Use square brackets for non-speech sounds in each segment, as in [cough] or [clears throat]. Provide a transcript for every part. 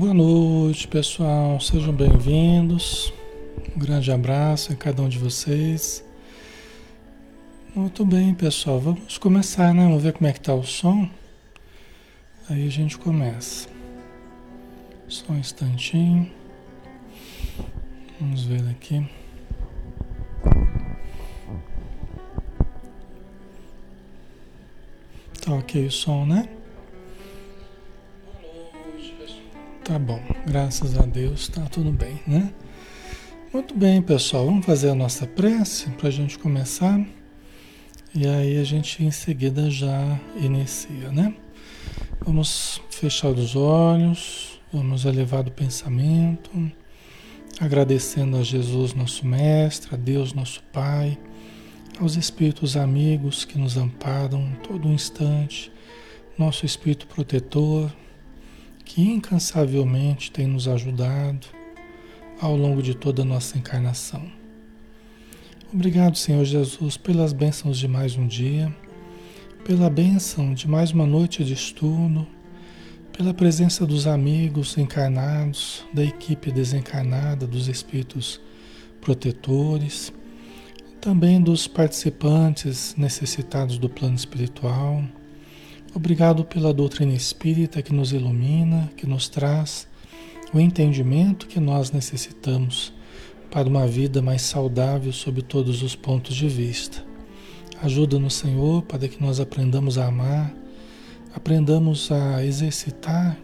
Boa noite, pessoal. Sejam bem-vindos. Um grande abraço a cada um de vocês. Muito bem, pessoal. Vamos começar, né? Vamos ver como é que tá o som. Aí a gente começa. Só um instantinho. Vamos ver aqui. Tá ok o som, né? Tá bom, graças a Deus, tá tudo bem, né? Muito bem, pessoal, vamos fazer a nossa prece para a gente começar. E aí a gente em seguida já inicia, né? Vamos fechar os olhos, vamos elevar o pensamento, agradecendo a Jesus, nosso Mestre, a Deus, nosso Pai aos espíritos amigos que nos amparam todo instante, nosso espírito protetor, que incansavelmente tem nos ajudado ao longo de toda a nossa encarnação. Obrigado, Senhor Jesus, pelas bênçãos de mais um dia, pela bênção de mais uma noite de estudo, pela presença dos amigos encarnados, da equipe desencarnada, dos espíritos protetores também dos participantes necessitados do plano espiritual. Obrigado pela doutrina espírita que nos ilumina, que nos traz o entendimento que nós necessitamos para uma vida mais saudável sob todos os pontos de vista. Ajuda-nos, Senhor, para que nós aprendamos a amar, aprendamos a exercitar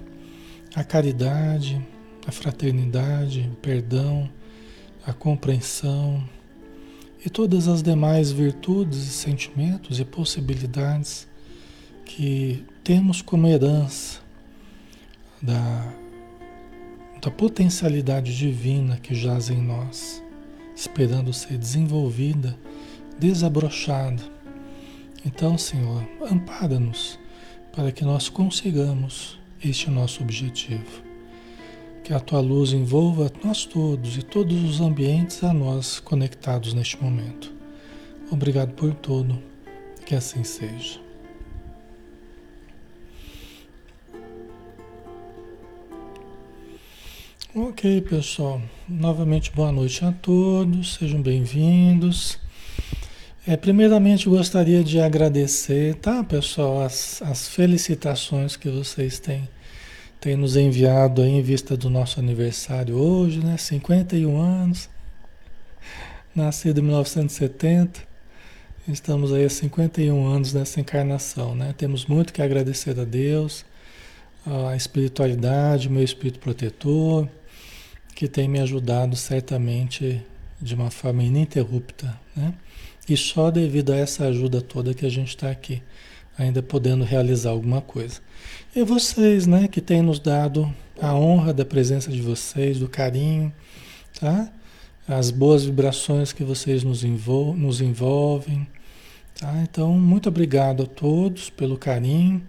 a caridade, a fraternidade, o perdão, a compreensão, e todas as demais virtudes e sentimentos e possibilidades que temos como herança da, da potencialidade divina que jaz em nós, esperando ser desenvolvida, desabrochada. Então, Senhor, ampara-nos para que nós consigamos este nosso objetivo. Que a tua luz envolva nós todos e todos os ambientes a nós conectados neste momento. Obrigado por tudo. Que assim seja. Ok, pessoal. Novamente, boa noite a todos. Sejam bem-vindos. É, primeiramente, gostaria de agradecer, tá, pessoal, as, as felicitações que vocês têm tem nos enviado em vista do nosso aniversário hoje, né? 51 anos, nascido em 1970. Estamos aí há 51 anos nessa encarnação, né? Temos muito que agradecer a Deus, a espiritualidade, meu espírito protetor, que tem me ajudado certamente de uma forma ininterrupta, né? E só devido a essa ajuda toda que a gente está aqui, ainda podendo realizar alguma coisa. E vocês, né, que têm nos dado a honra da presença de vocês, do carinho, tá? As boas vibrações que vocês nos, envol nos envolvem, tá? Então, muito obrigado a todos pelo carinho.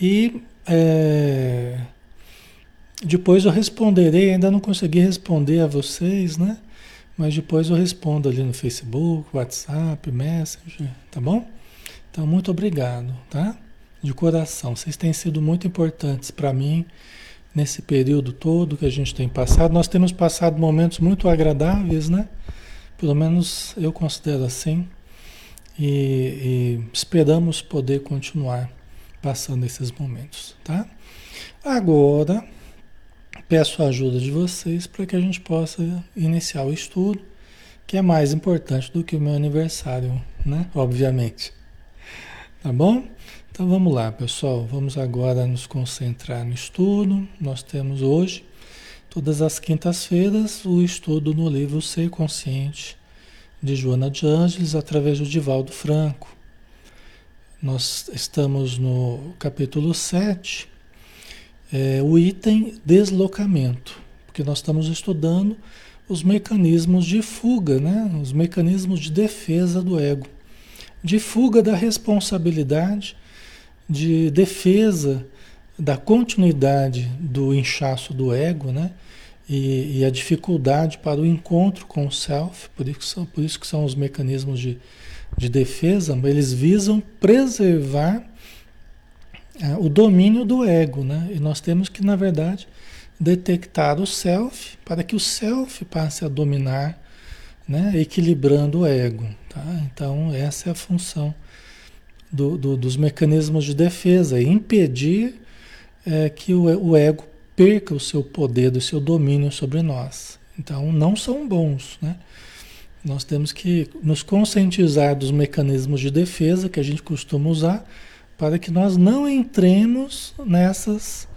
E é, depois eu responderei, ainda não consegui responder a vocês, né? Mas depois eu respondo ali no Facebook, WhatsApp, Messenger, tá bom? Então, muito obrigado, tá? de coração. Vocês têm sido muito importantes para mim nesse período todo que a gente tem passado. Nós temos passado momentos muito agradáveis, né? Pelo menos eu considero assim. E, e esperamos poder continuar passando esses momentos, tá? Agora, peço a ajuda de vocês para que a gente possa iniciar o estudo, que é mais importante do que o meu aniversário, né? Obviamente. Tá bom? Então vamos lá, pessoal. Vamos agora nos concentrar no estudo. Nós temos hoje, todas as quintas-feiras, o estudo no livro Ser Consciente, de Joana de Ângeles, através do Divaldo Franco. Nós estamos no capítulo 7, é, o item deslocamento, porque nós estamos estudando os mecanismos de fuga, né? os mecanismos de defesa do ego, de fuga da responsabilidade de defesa da continuidade do inchaço do ego, né? E, e, a dificuldade para o encontro com o self, por isso que são, por isso que são os mecanismos de, de defesa, eles visam preservar é, o domínio do ego, né? E nós temos que, na verdade, detectar o self, para que o self passe a dominar, né? equilibrando o ego. Tá? Então, essa é a função do, do, dos mecanismos de defesa, impedir é, que o, o ego perca o seu poder, o seu domínio sobre nós. Então, não são bons, né? Nós temos que nos conscientizar dos mecanismos de defesa que a gente costuma usar para que nós não entremos nessas,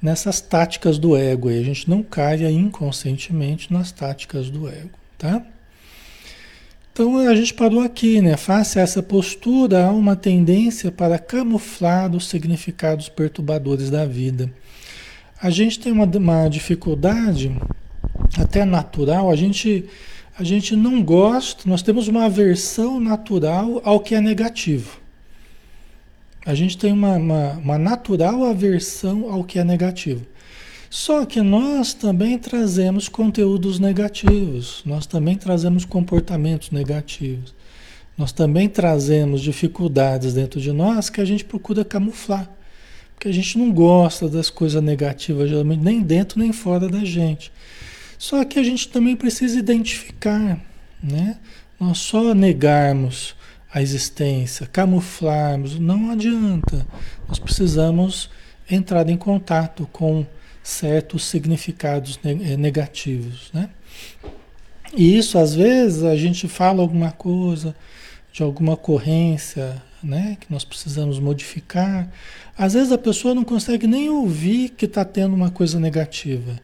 nessas táticas do ego e a gente não caia inconscientemente nas táticas do ego, tá? Então a gente parou aqui, né? Face a essa postura, há uma tendência para camuflar os significados perturbadores da vida. A gente tem uma, uma dificuldade, até natural, a gente a gente não gosta, nós temos uma aversão natural ao que é negativo. A gente tem uma, uma, uma, natural aversão ao que é negativo. Só que nós também trazemos conteúdos negativos, nós também trazemos comportamentos negativos, nós também trazemos dificuldades dentro de nós que a gente procura camuflar. Porque a gente não gosta das coisas negativas, geralmente, nem dentro nem fora da gente. Só que a gente também precisa identificar, né? Nós só negarmos a existência, camuflarmos, não adianta. Nós precisamos entrar em contato com certos significados eh, negativos, né? E isso, às vezes, a gente fala alguma coisa de alguma ocorrência, né? Que nós precisamos modificar. Às vezes a pessoa não consegue nem ouvir que está tendo uma coisa negativa.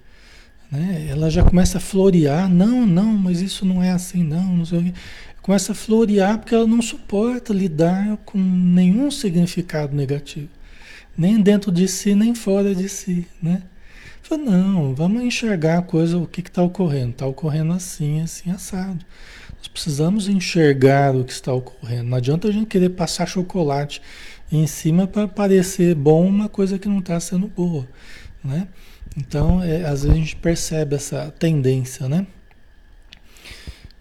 Né? Ela já começa a florear, não, não, mas isso não é assim, não, não sei o quê. Começa a florear porque ela não suporta lidar com nenhum significado negativo. Nem dentro de si, nem fora de si, né? Fala, não, vamos enxergar a coisa, o que está ocorrendo. Está ocorrendo assim, assim, assado. Nós precisamos enxergar o que está ocorrendo. Não adianta a gente querer passar chocolate em cima para parecer bom uma coisa que não está sendo boa, né? Então, é, às vezes a gente percebe essa tendência, né?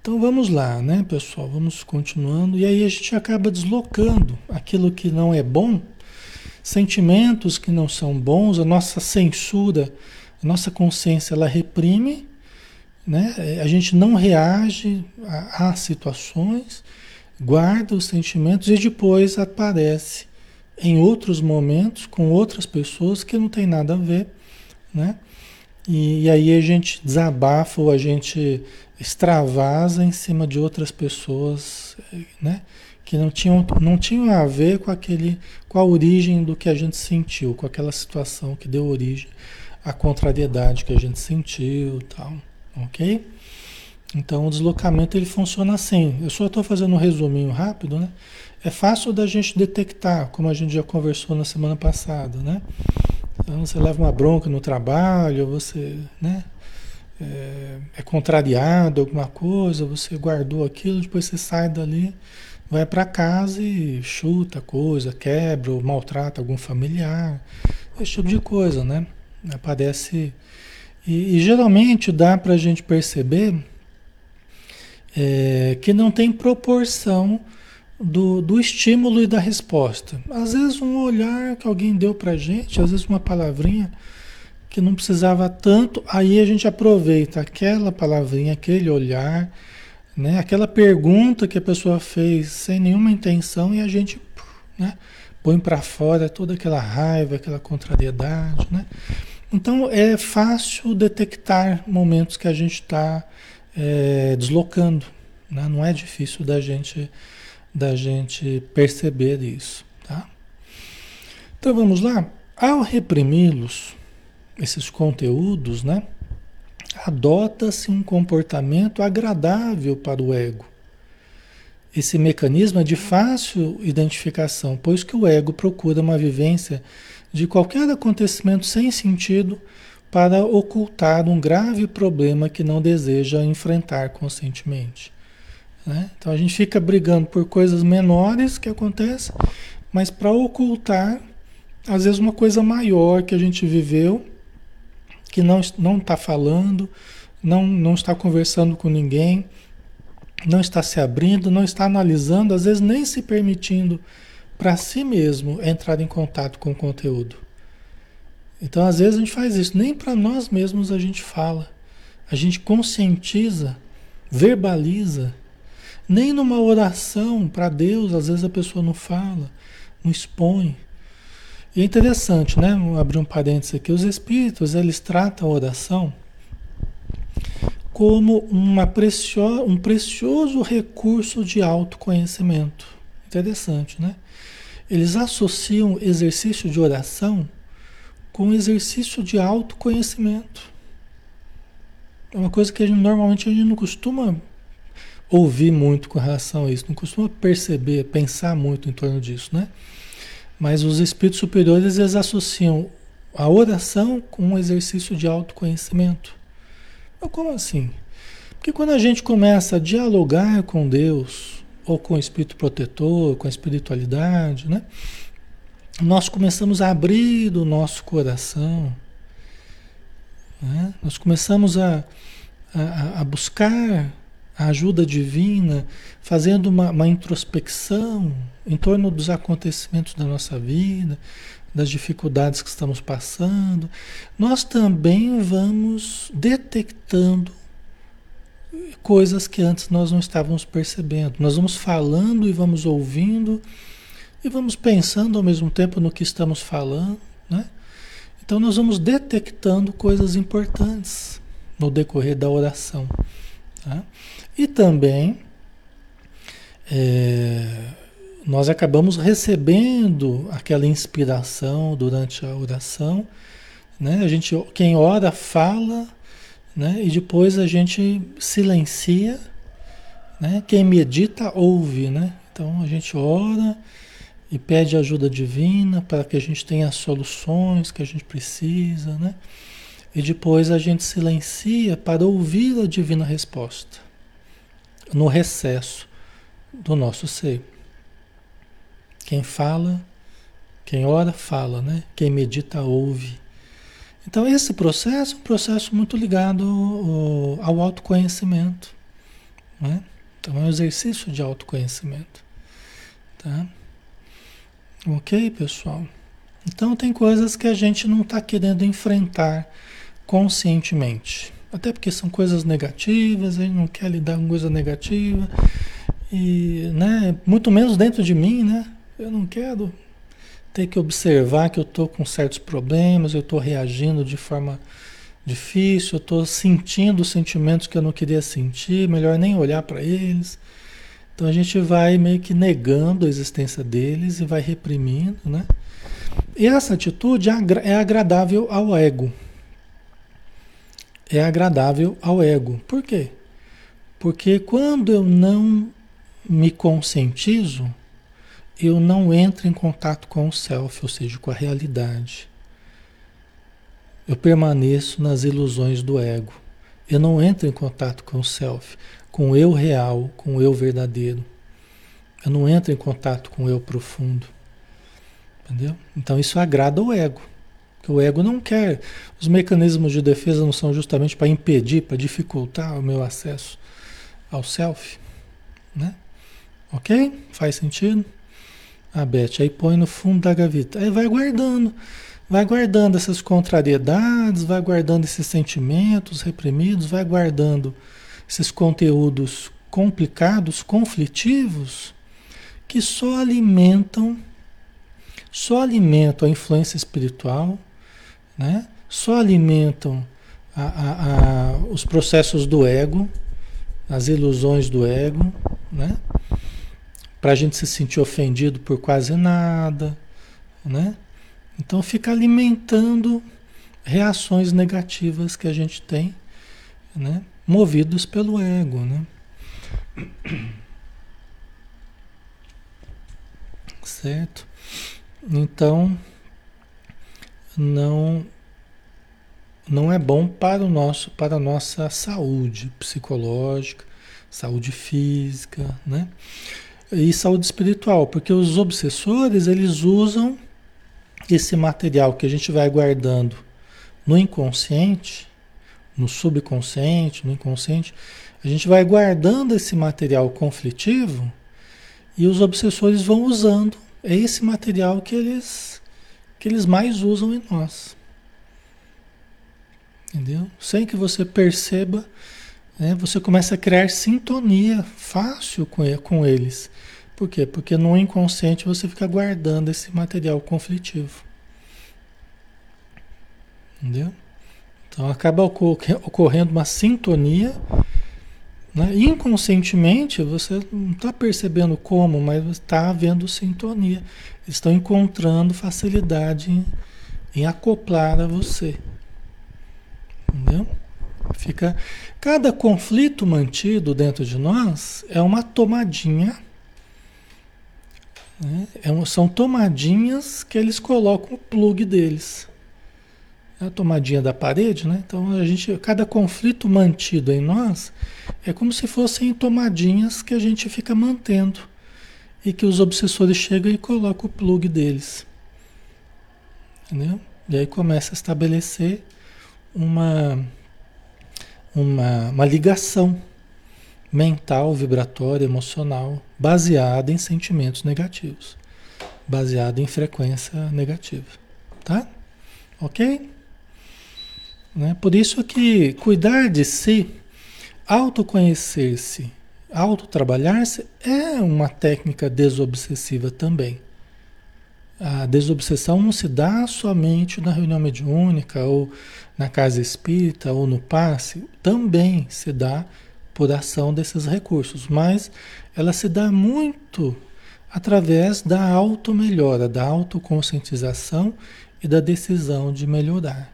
Então vamos lá, né, pessoal? Vamos continuando. E aí a gente acaba deslocando aquilo que não é bom, sentimentos que não são bons, a nossa censura, a nossa consciência, ela reprime, né? A gente não reage a, a situações, guarda os sentimentos e depois aparece em outros momentos com outras pessoas que não tem nada a ver né? E, e, aí a gente desabafa ou a gente extravasa em cima de outras pessoas, né? Que não tinham, não tinham a ver com aquele, com a origem do que a gente sentiu, com aquela situação que deu origem à contrariedade que a gente sentiu, tal, ok? Então o deslocamento ele funciona assim. Eu só estou fazendo um resuminho rápido, né? É fácil da gente detectar, como a gente já conversou na semana passada, né? Então você leva uma bronca no trabalho, você né, é, é contrariado alguma coisa, você guardou aquilo, depois você sai dali, vai para casa e chuta coisa, quebra ou maltrata algum familiar, esse tipo de coisa, né? Aparece. E, e geralmente dá para a gente perceber é, que não tem proporção do, do estímulo e da resposta. Às vezes um olhar que alguém deu para gente, às vezes uma palavrinha que não precisava tanto, aí a gente aproveita aquela palavrinha, aquele olhar, né, aquela pergunta que a pessoa fez sem nenhuma intenção e a gente né, põe para fora toda aquela raiva, aquela contrariedade. Né? Então é fácil detectar momentos que a gente está é, deslocando. Né? Não é difícil da gente da gente perceber isso, tá? Então vamos lá. Ao reprimi-los, esses conteúdos, né? Adota-se um comportamento agradável para o ego. Esse mecanismo é de fácil identificação, pois que o ego procura uma vivência de qualquer acontecimento sem sentido para ocultar um grave problema que não deseja enfrentar conscientemente. Né? Então a gente fica brigando por coisas menores que acontecem, mas para ocultar, às vezes, uma coisa maior que a gente viveu, que não está falando, não, não está conversando com ninguém, não está se abrindo, não está analisando, às vezes nem se permitindo para si mesmo entrar em contato com o conteúdo. Então, às vezes a gente faz isso, nem para nós mesmos a gente fala. A gente conscientiza, verbaliza. Nem numa oração para Deus, às vezes a pessoa não fala, não expõe. E é interessante, né? Vou abrir um parênteses aqui. Os espíritos, eles tratam a oração como uma precio, um precioso recurso de autoconhecimento. Interessante, né? Eles associam exercício de oração com exercício de autoconhecimento. É uma coisa que a gente, normalmente a gente não costuma ouvir muito com relação a isso, não costuma perceber, pensar muito em torno disso, né? Mas os espíritos superiores eles associam a oração com um exercício de autoconhecimento. Mas como assim? Porque quando a gente começa a dialogar com Deus, ou com o espírito protetor, com a espiritualidade, né? nós começamos a abrir o nosso coração, né? nós começamos a, a, a, buscar a ajuda divina, fazendo uma, uma introspecção em torno dos acontecimentos da nossa vida, das dificuldades que estamos passando, nós também vamos detectando coisas que antes nós não estávamos percebendo. Nós vamos falando e vamos ouvindo e vamos pensando ao mesmo tempo no que estamos falando, né? Então nós vamos detectando coisas importantes no decorrer da oração. Tá? E também é, nós acabamos recebendo aquela inspiração durante a oração, né? A gente, quem ora fala, né? E depois a gente silencia, né? Quem medita ouve, né? Então a gente ora e pede ajuda divina para que a gente tenha as soluções que a gente precisa, né? E depois a gente silencia para ouvir a divina resposta no recesso do nosso ser. Quem fala, quem ora, fala, né? Quem medita, ouve. Então, esse processo é um processo muito ligado ao, ao autoconhecimento. Né? Então, é um exercício de autoconhecimento. Tá? Ok, pessoal? Então tem coisas que a gente não está querendo enfrentar conscientemente. Até porque são coisas negativas, a gente não quer lidar com coisa negativa. E, né, muito menos dentro de mim, né? Eu não quero ter que observar que eu estou com certos problemas, eu estou reagindo de forma difícil, eu estou sentindo sentimentos que eu não queria sentir, melhor nem olhar para eles. Então a gente vai meio que negando a existência deles e vai reprimindo, né? E essa atitude é agradável ao ego. É agradável ao ego. Por quê? Porque quando eu não me conscientizo, eu não entro em contato com o self, ou seja, com a realidade. Eu permaneço nas ilusões do ego. Eu não entro em contato com o self com o eu real, com o eu verdadeiro. Eu não entro em contato com o eu profundo. Entendeu? Então isso agrada o ego. O ego não quer. Os mecanismos de defesa não são justamente para impedir, para dificultar o meu acesso ao self. Né? Ok? Faz sentido? A Beth aí põe no fundo da gaveta. Aí vai guardando. Vai guardando essas contrariedades, vai guardando esses sentimentos reprimidos, vai guardando esses conteúdos complicados, conflitivos, que só alimentam, só alimentam a influência espiritual, né? só alimentam a, a, a, os processos do ego, as ilusões do ego, né? para a gente se sentir ofendido por quase nada. Né? Então fica alimentando reações negativas que a gente tem. Né? movidos pelo ego, né? Certo? Então, não não é bom para o nosso para a nossa saúde psicológica, saúde física, né? E saúde espiritual, porque os obsessores, eles usam esse material que a gente vai guardando no inconsciente no subconsciente, no inconsciente, a gente vai guardando esse material conflitivo e os obsessores vão usando. É esse material que eles, que eles mais usam em nós. Entendeu? Sem que você perceba, né, você começa a criar sintonia fácil com, eles. Por quê? Porque no inconsciente você fica guardando esse material conflitivo. Entendeu? Então acaba ocorrendo uma sintonia. Né? Inconscientemente você não está percebendo como, mas está havendo sintonia. Estão encontrando facilidade em, em acoplar a você. Entendeu? Fica cada conflito mantido dentro de nós é uma tomadinha. Né? É são tomadinhas que eles colocam o plug deles. É a tomadinha da parede, né? Então a gente, cada conflito mantido em nós é como se fossem tomadinhas que a gente fica mantendo e que os obsessores chegam e colocam o plug deles. Entendeu? E aí começa a estabelecer uma, uma, uma ligação mental, vibratória, emocional, baseada em sentimentos negativos, baseada em frequência negativa, tá? Ok? Né? Por isso que cuidar de si, autoconhecer-se, autotrabalhar-se é uma técnica desobsessiva também. A desobsessão não se dá somente na reunião mediúnica ou na casa espírita ou no passe, também se dá por ação desses recursos, mas ela se dá muito através da auto-melhora, da autoconscientização e da decisão de melhorar,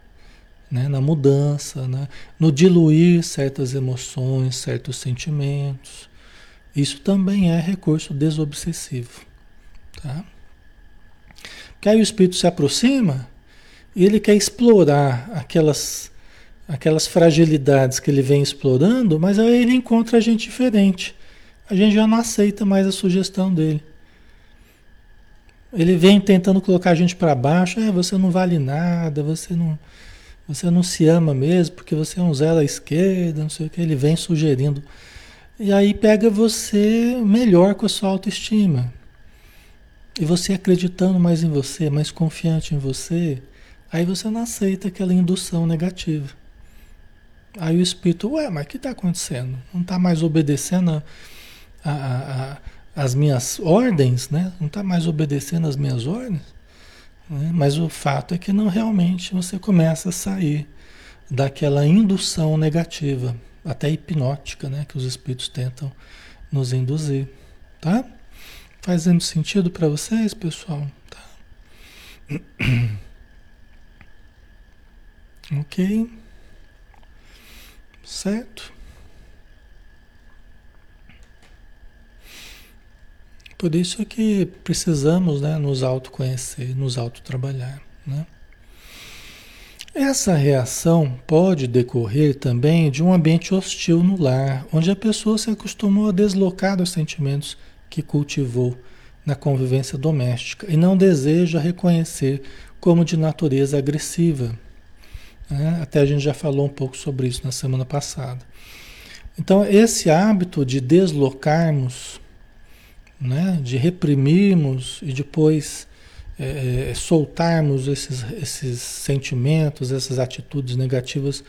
né? na mudança, né? no diluir certas emoções, certos sentimentos. Isso também é recurso desobsessivo. Tá? Que aí o espírito se aproxima e ele quer explorar aquelas, aquelas fragilidades que ele vem explorando, mas aí ele encontra a gente diferente. A gente já não aceita mais a sugestão dele. Ele vem tentando colocar a gente para baixo, é, você não vale nada, você não, você não se ama mesmo, porque você é um zero à esquerda, não sei o que, ele vem sugerindo. E aí pega você melhor com a sua autoestima. E você acreditando mais em você, mais confiante em você, Aí você não aceita aquela indução negativa. Aí o espírito, ué, mas o que está acontecendo? Não está mais obedecendo a, a, a, as minhas ordens, né? Não está mais obedecendo as minhas ordens? Né? Mas o fato é que não realmente você começa a sair daquela indução negativa, até hipnótica, né? Que os espíritos tentam nos induzir, tá? Fazendo sentido para vocês, pessoal? Tá? [clears throat] Ok? Certo? Por isso é que precisamos né, nos autoconhecer, nos autotrabalhar. Né? Essa reação pode decorrer também de um ambiente hostil no lar, onde a pessoa se acostumou a deslocar dos sentimentos que cultivou na convivência doméstica e não deseja reconhecer como de natureza agressiva. Né? Até a gente já falou um pouco sobre isso na semana passada. Então, esse hábito de deslocarmos, né? de reprimirmos e depois é, é, soltarmos esses, esses sentimentos, essas atitudes negativas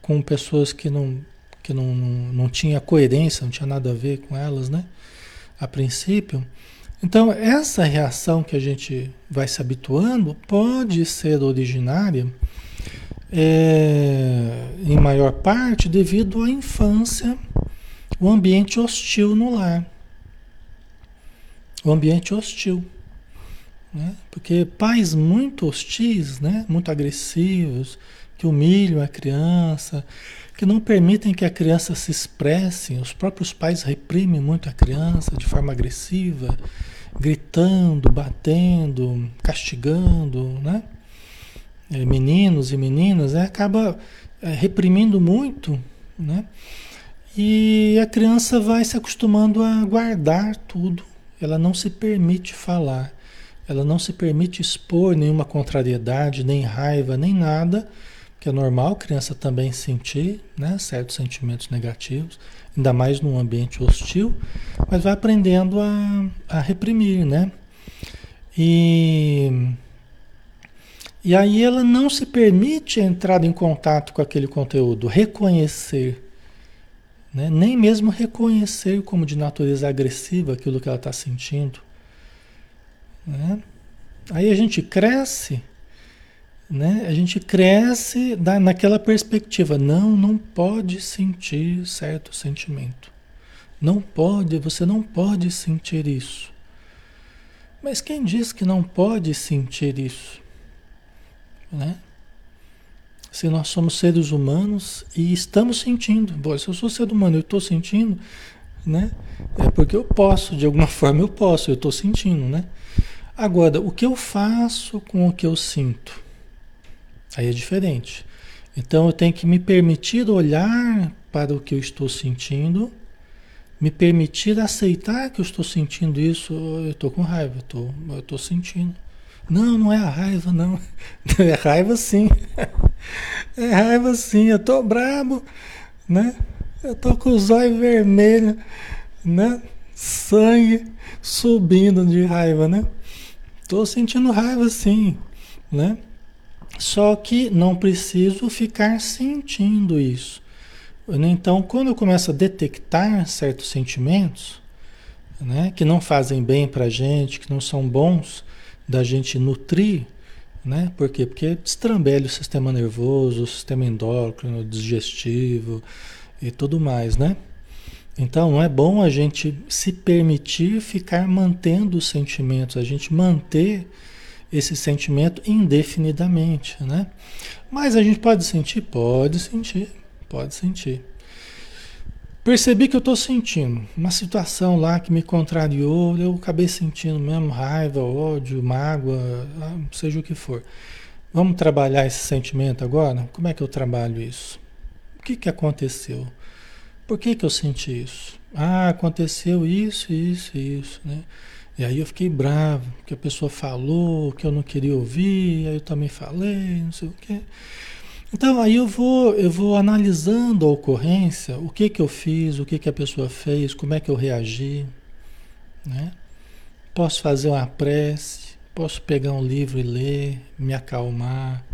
com pessoas que não, que não, não, não tinha coerência, não tinha nada a ver com elas, né? A princípio. Então, essa reação que a gente vai se habituando pode ser originária é, em maior parte devido à infância, o ambiente hostil no lar. O ambiente hostil. Né? Porque pais muito hostis, né? muito agressivos, que humilham a criança, que não permitem que a criança se expresse, os próprios pais reprimem muito a criança de forma agressiva, gritando, batendo, castigando, né? é, meninos e meninas, né, acaba é, reprimindo muito, né? E a criança vai se acostumando a guardar tudo, ela não se permite falar, ela não se permite expor nenhuma contrariedade, nem raiva, nem nada, que é normal criança também sentir né, certos sentimentos negativos, ainda mais num ambiente hostil, mas vai aprendendo a, a reprimir, né? E E aí ela não se permite entrar em contato com aquele conteúdo, reconhecer. Né? Nem mesmo reconhecer como de natureza agressiva aquilo que ela está sentindo. Né? Aí a gente cresce, né? a gente cresce da, naquela perspectiva. Não, não pode sentir certo sentimento. Não pode, você não pode sentir isso. Mas quem diz que não pode sentir isso? Né? Se nós somos seres humanos e estamos sentindo, Bom, se eu sou ser humano eu estou sentindo, né? É porque eu posso, de alguma [laughs] forma eu posso, eu estou sentindo, né? Agora, o que eu faço com o que eu sinto? Aí é diferente. Então eu tenho que me permitir olhar para o que eu estou sentindo, me permitir aceitar que eu estou sentindo isso, eu estou com raiva, eu estou sentindo. Não, não é a raiva, não. [laughs] É raiva sim. [laughs] É raiva sim, eu tô brabo, né? Eu tô com os olhos vermelhos, né? Sangue subindo de raiva, né? Tô sentindo raiva sim, né? Só que não preciso ficar sentindo isso. Então, quando eu começo a detectar certos sentimentos, né, que não fazem bem para gente, que não são bons, da gente nutrir, né? Por quê? Porque destrambelha o sistema nervoso, o sistema endócrino, digestivo e tudo mais, né? Então não é bom a gente se permitir ficar mantendo os sentimentos, a gente manter esse sentimento indefinidamente, né? Mas a gente pode sentir? Pode sentir, pode sentir. Percebi que eu estou sentindo uma situação lá que me contrariou, eu acabei sentindo mesmo raiva, ódio, mágoa, ah, seja o que for. Vamos trabalhar esse sentimento agora? Como é que eu trabalho isso? O que, que aconteceu? Por que, que eu senti isso? Ah, aconteceu isso, isso, isso, né? E aí eu fiquei bravo, porque a pessoa falou que eu não queria ouvir, aí eu também falei, não sei o quê. Então aí eu vou, eu vou analisando a ocorrência, o que que eu fiz, o que que a pessoa fez, como é que eu reagi, né? Posso fazer uma prece, posso pegar um livro e ler, me acalmar.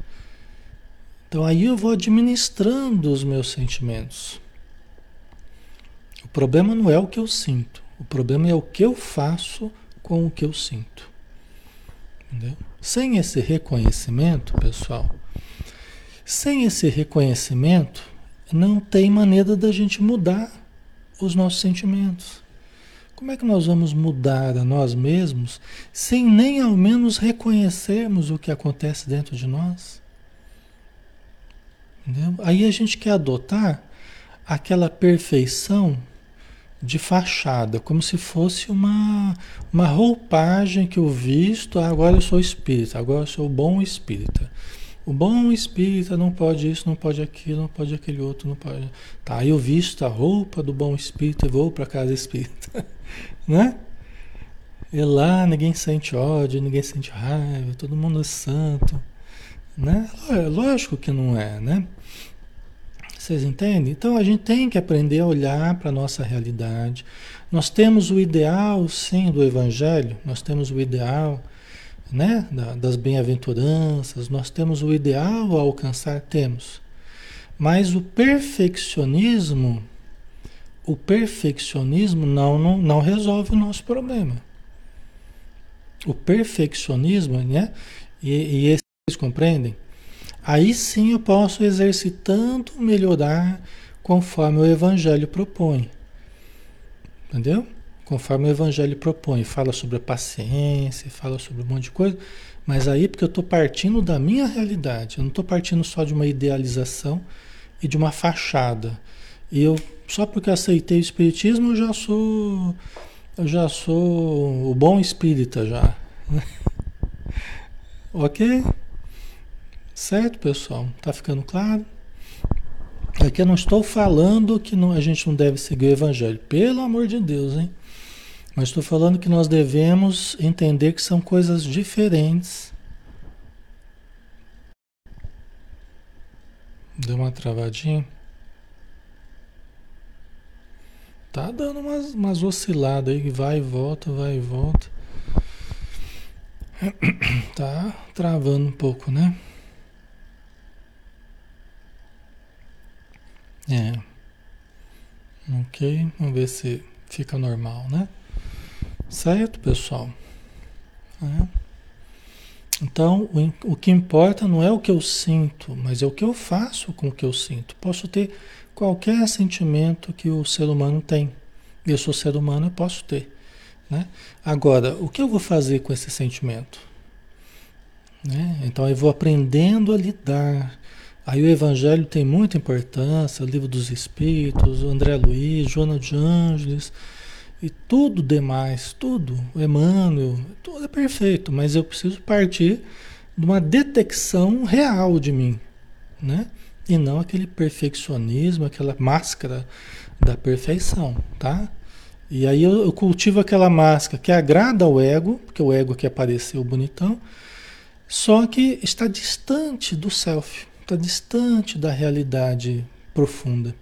Então aí eu vou administrando os meus sentimentos. O problema não é o que eu sinto, o problema é o que eu faço com o que eu sinto. Entendeu? Sem esse reconhecimento, pessoal, sem esse reconhecimento, não tem maneira da gente mudar os nossos sentimentos. Como é que nós vamos mudar a nós mesmos sem nem ao menos reconhecermos o que acontece dentro de nós? Entendeu? Aí a gente quer adotar aquela perfeição de fachada, como se fosse uma, uma roupagem que eu visto, ah, agora eu sou espírita, agora eu sou bom espírita. O bom espírita não pode isso, não pode aquilo, não pode aquele outro, não pode. Tá, eu visto a roupa do bom espírita e vou para casa espírita, [laughs] né? E lá ninguém sente ódio, ninguém sente raiva, todo mundo é santo, né? Lógico que não é, né? Vocês entendem? Então a gente tem que aprender a olhar para a nossa realidade. Nós temos o ideal, sim, do Evangelho, nós temos o ideal né, das bem-aventuranças, nós temos o ideal a alcançar, temos. Mas o perfeccionismo, o perfeccionismo não, não, não resolve o nosso problema. O perfeccionismo, né? E, e esse, vocês compreendem? Aí sim eu posso exercitando melhorar conforme o Evangelho propõe. Entendeu? Conforme o Evangelho propõe. Fala sobre a paciência, fala sobre um monte de coisa, mas aí porque eu estou partindo da minha realidade, eu não estou partindo só de uma idealização e de uma fachada. E eu, só porque eu aceitei o Espiritismo, eu já sou, eu já sou o bom espírita já. [laughs] ok? Certo, pessoal? Tá ficando claro? Aqui eu não estou falando que não, a gente não deve seguir o Evangelho. Pelo amor de Deus, hein? Mas estou falando que nós devemos entender que são coisas diferentes. Deu uma travadinha. Tá dando umas, umas osciladas aí, vai e volta, vai e volta. [coughs] Tá travando um pouco, né? É. Ok, vamos ver se fica normal, né? Certo, pessoal? É. Então, o, o que importa não é o que eu sinto, mas é o que eu faço com o que eu sinto. Posso ter qualquer sentimento que o ser humano tem. Eu sou ser humano, eu posso ter. Né? Agora, o que eu vou fazer com esse sentimento? Né? Então, eu vou aprendendo a lidar. Aí o Evangelho tem muita importância, o Livro dos Espíritos, André Luiz, Joana de Ângeles, e tudo demais, tudo, Emmanuel, tudo é perfeito, mas eu preciso partir de uma detecção real de mim, né? E não aquele perfeccionismo, aquela máscara da perfeição, tá? E aí eu, eu cultivo aquela máscara que agrada ao ego, porque o ego quer parecer o bonitão, só que está distante do self, está distante da realidade profunda.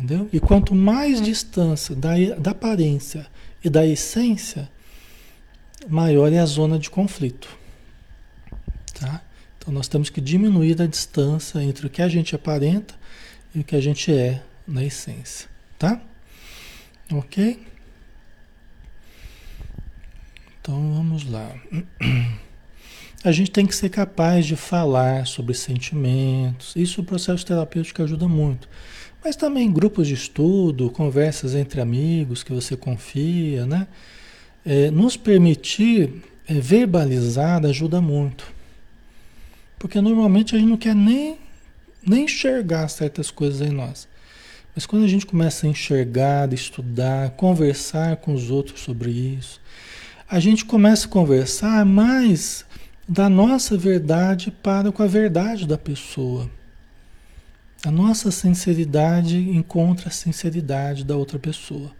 Entendeu? E quanto mais distância da, da aparência e da essência, maior é a zona de conflito. Tá? Então nós temos que diminuir a distância entre o que a gente aparenta e o que a gente é na essência. Tá? Ok? Então vamos lá. [clears throat] A gente tem que ser capaz de falar sobre sentimentos. Isso o processo terapêutico ajuda muito. Mas também grupos de estudo, conversas entre amigos que você confia, né? É, nos permitir é, verbalizar ajuda muito. Porque normalmente a gente não quer nem, nem enxergar certas coisas em nós. Mas quando a gente começa a enxergar, estudar, conversar com os outros sobre isso, a gente começa a conversar mais da nossa verdade para com a verdade da pessoa. A nossa sinceridade encontra a sinceridade da outra pessoa.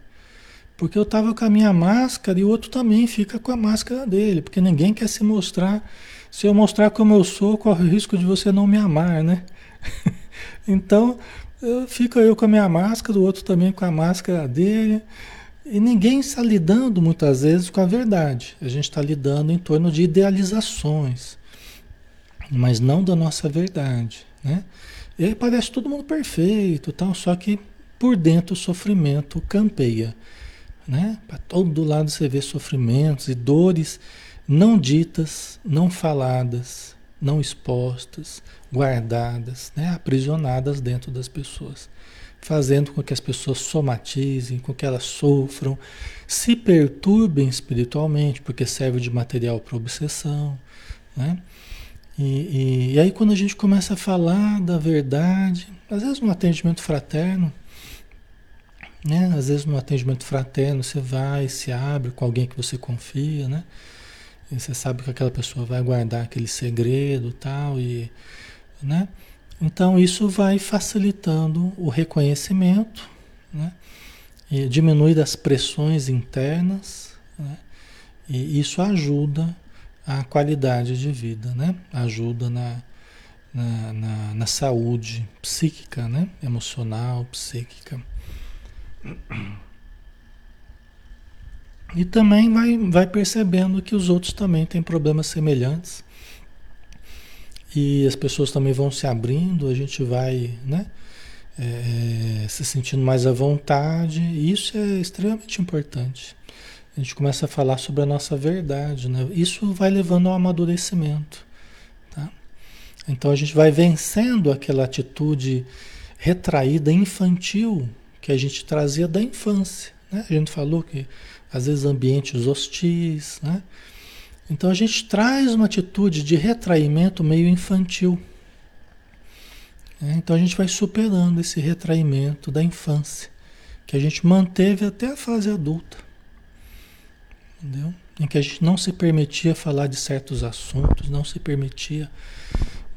Porque eu estava com a minha máscara e o outro também fica com a máscara dele, porque ninguém quer se mostrar. Se eu mostrar como eu sou, corre o risco de você não me amar, né? [laughs] então, eu, fico eu com a minha máscara, o outro também com a máscara dele. E ninguém está lidando muitas vezes com a verdade. A gente está lidando em torno de idealizações, mas não da nossa verdade, né? E aí parece todo mundo perfeito, tal, só que por dentro o sofrimento campeia. Né? Para todo lado você vê sofrimentos e dores não ditas, não faladas, não expostas, guardadas, né? aprisionadas dentro das pessoas, fazendo com que as pessoas somatizem, com que elas sofram, se perturbem espiritualmente, porque serve de material para obsessão. Né? E, e, e, aí quando a gente começa a falar da verdade, às vezes no atendimento fraterno, né? Às vezes no atendimento fraterno você vai, se abre com alguém que você confia, né? E você sabe que aquela pessoa vai guardar aquele segredo tal e, né? Então isso vai facilitando o reconhecimento, né? E diminui as pressões internas, né? E isso ajuda a qualidade de vida, né? Ajuda na, na, na, na saúde psíquica, né? Emocional, psíquica. E também vai, vai percebendo que os outros também têm problemas semelhantes. E as pessoas também vão se abrindo, a gente vai né, é, se sentindo mais à vontade. E isso é extremamente importante a gente começa a falar sobre a nossa verdade, né? Isso vai levando ao amadurecimento, tá? Então a gente vai vencendo aquela atitude retraída infantil que a gente trazia da infância, né? A gente falou que às vezes ambientes hostis, né? Então a gente traz uma atitude de retraimento meio infantil. Né? Então a gente vai superando esse retraimento da infância, que a gente manteve até a fase adulta entendeu? Em que a gente não se permitia falar de certos assuntos, não se permitia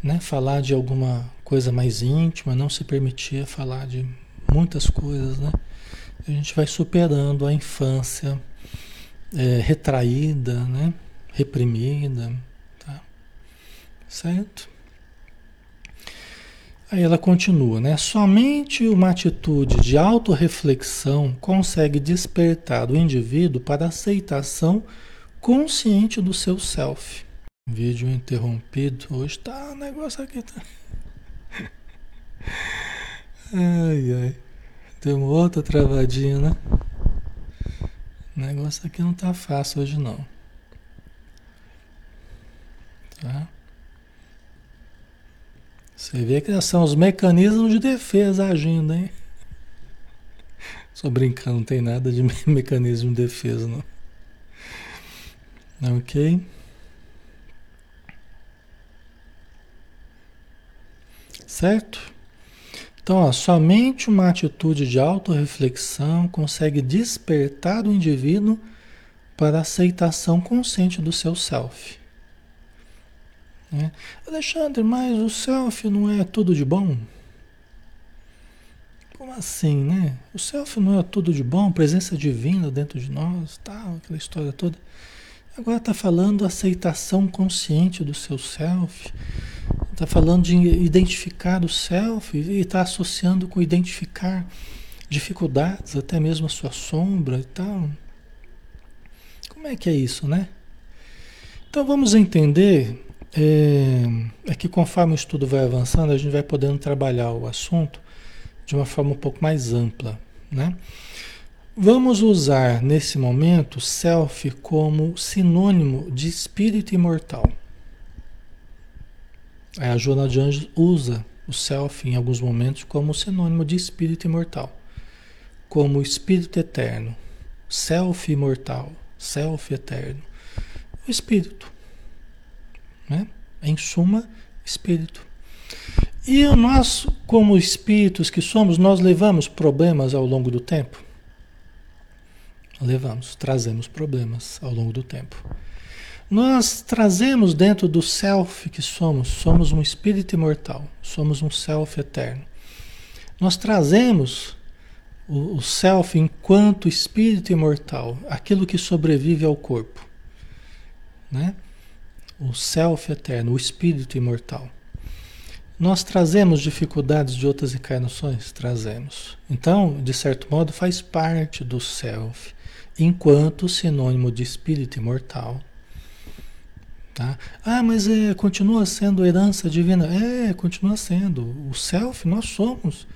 né, falar de alguma coisa mais íntima, não se permitia falar de muitas coisas, né? A gente vai superando a infância é, retraída, né? reprimida, tá? Certo? Aí ela continua, né? Somente uma atitude de autorreflexão consegue despertar o indivíduo para a aceitação consciente do seu self. Vídeo interrompido. Hoje tá o negócio aqui. Tá... [laughs] Ai, ai. Tem uma outra travadinha, né? O negócio aqui não tá fácil hoje não. Tá? Você vê que são os mecanismos de defesa agindo, hein? Só brincando, não tem nada de [laughs] mecanismo de defesa, não. Ok? Certo? Então, ó, somente uma atitude de autorreflexão consegue despertar o indivíduo para a aceitação consciente do seu self. Né? Alexandre, mas o self não é tudo de bom? Como assim, né? O self não é tudo de bom, presença divina dentro de nós, tal, aquela história toda. Agora está falando aceitação consciente do seu self. Está falando de identificar o self e está associando com identificar dificuldades, até mesmo a sua sombra e tal. Como é que é isso, né? Então vamos entender é, é que conforme o estudo vai avançando, a gente vai podendo trabalhar o assunto de uma forma um pouco mais ampla, né? Vamos usar nesse momento self como sinônimo de espírito imortal. A Joana de Anjos usa o self em alguns momentos como sinônimo de espírito imortal, como espírito eterno, self imortal, self eterno, o espírito, né? Em suma, espírito. E nós, como espíritos que somos, nós levamos problemas ao longo do tempo? Levamos, trazemos problemas ao longo do tempo. Nós trazemos dentro do self que somos, somos um espírito imortal, somos um self eterno. Nós trazemos o, o self enquanto espírito imortal, aquilo que sobrevive ao corpo, né? O self eterno, o espírito imortal. Nós trazemos dificuldades de outras encarnações? Trazemos. Então, de certo modo, faz parte do self, enquanto sinônimo de espírito imortal. Tá? Ah, mas é, continua sendo herança divina. É, continua sendo. O self, nós somos.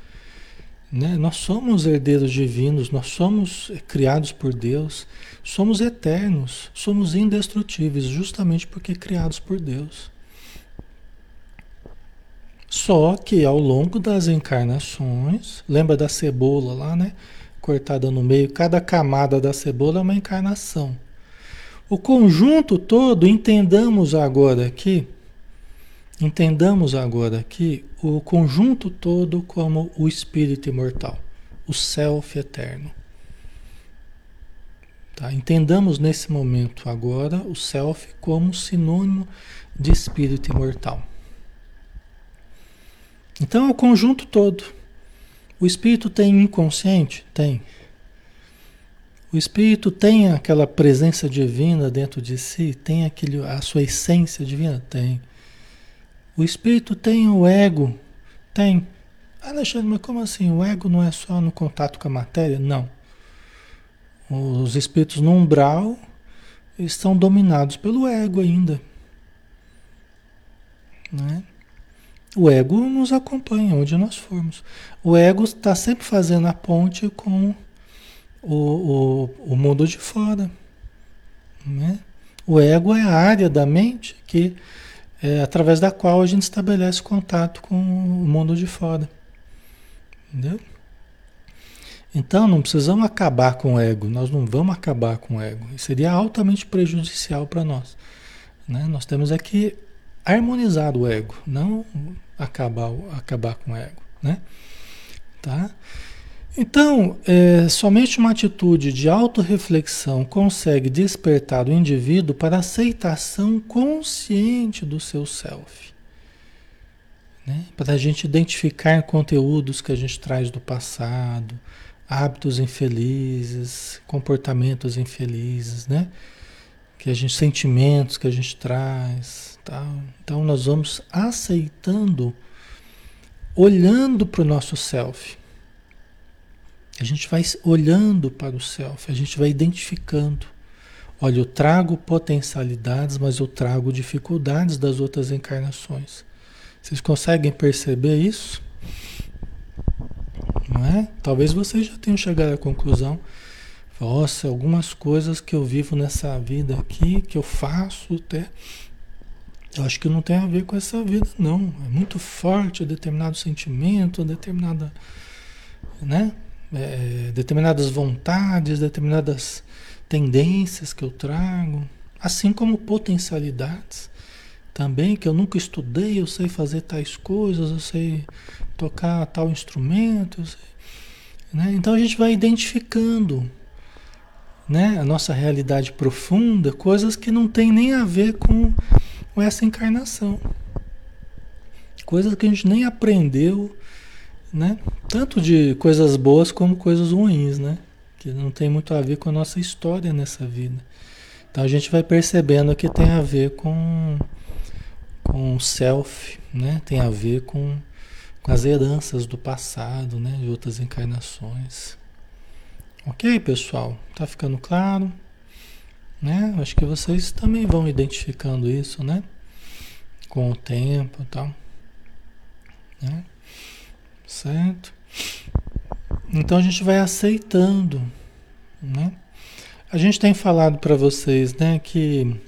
Né? Nós somos herdeiros divinos, nós somos criados por Deus, somos eternos, somos indestrutíveis, justamente porque criados por Deus. Só que ao longo das encarnações, lembra da cebola lá, né? Cortada no meio, cada camada da cebola é uma encarnação. O conjunto todo, entendamos agora aqui, entendamos agora aqui o conjunto todo como o espírito imortal, o self eterno. Tá? Entendamos nesse momento agora o self como sinônimo de espírito imortal. Então é o conjunto todo. O espírito tem inconsciente? Tem. O espírito tem aquela presença divina dentro de si, tem aquele, a sua essência divina? Tem. O espírito tem o ego? Tem. Alexandre, mas como assim? O ego não é só no contato com a matéria? Não. Os espíritos no umbral estão dominados pelo ego ainda. Né? O ego nos acompanha onde nós formos. O ego está sempre fazendo a ponte com o, o, o mundo de fora. Né? O ego é a área da mente que é através da qual a gente estabelece contato com o mundo de fora. Entendeu? Então não precisamos acabar com o ego, nós não vamos acabar com o ego. Seria altamente prejudicial para nós. Né? Nós temos aqui harmonizar o ego, não acabar, acabar com o ego. Né? Tá? Então, é, somente uma atitude de autorreflexão consegue despertar o indivíduo para a aceitação consciente do seu self. Né? Para a gente identificar conteúdos que a gente traz do passado, hábitos infelizes, comportamentos infelizes, né? Que a gente sentimentos que a gente traz, tá? Então nós vamos aceitando, olhando para o nosso self a gente vai olhando para o self, a gente vai identificando. Olha, eu trago potencialidades, mas eu trago dificuldades das outras encarnações. Vocês conseguem perceber isso? Não é? Talvez vocês já tenham chegado à conclusão. Nossa, algumas coisas que eu vivo nessa vida aqui, que eu faço até, eu acho que não tem a ver com essa vida, não. É muito forte determinado sentimento, determinada, né? É, determinadas vontades, determinadas tendências que eu trago, assim como potencialidades também, que eu nunca estudei, eu sei fazer tais coisas, eu sei tocar tal instrumento, né? Então a gente vai identificando né, a nossa realidade profunda, coisas que não tem nem a ver com essa encarnação. Coisas que a gente nem aprendeu, né? Tanto de coisas boas como coisas ruins, né? Que não tem muito a ver com a nossa história nessa vida. Então a gente vai percebendo que tem a ver com com self, né? Tem a ver com, com as heranças do passado, né? De outras encarnações. Ok, pessoal? Tá ficando claro? Né? Acho que vocês também vão identificando isso, né? Com o tempo e tal. Né? certo? Então a gente vai aceitando, né? A gente tem falado para vocês, né, que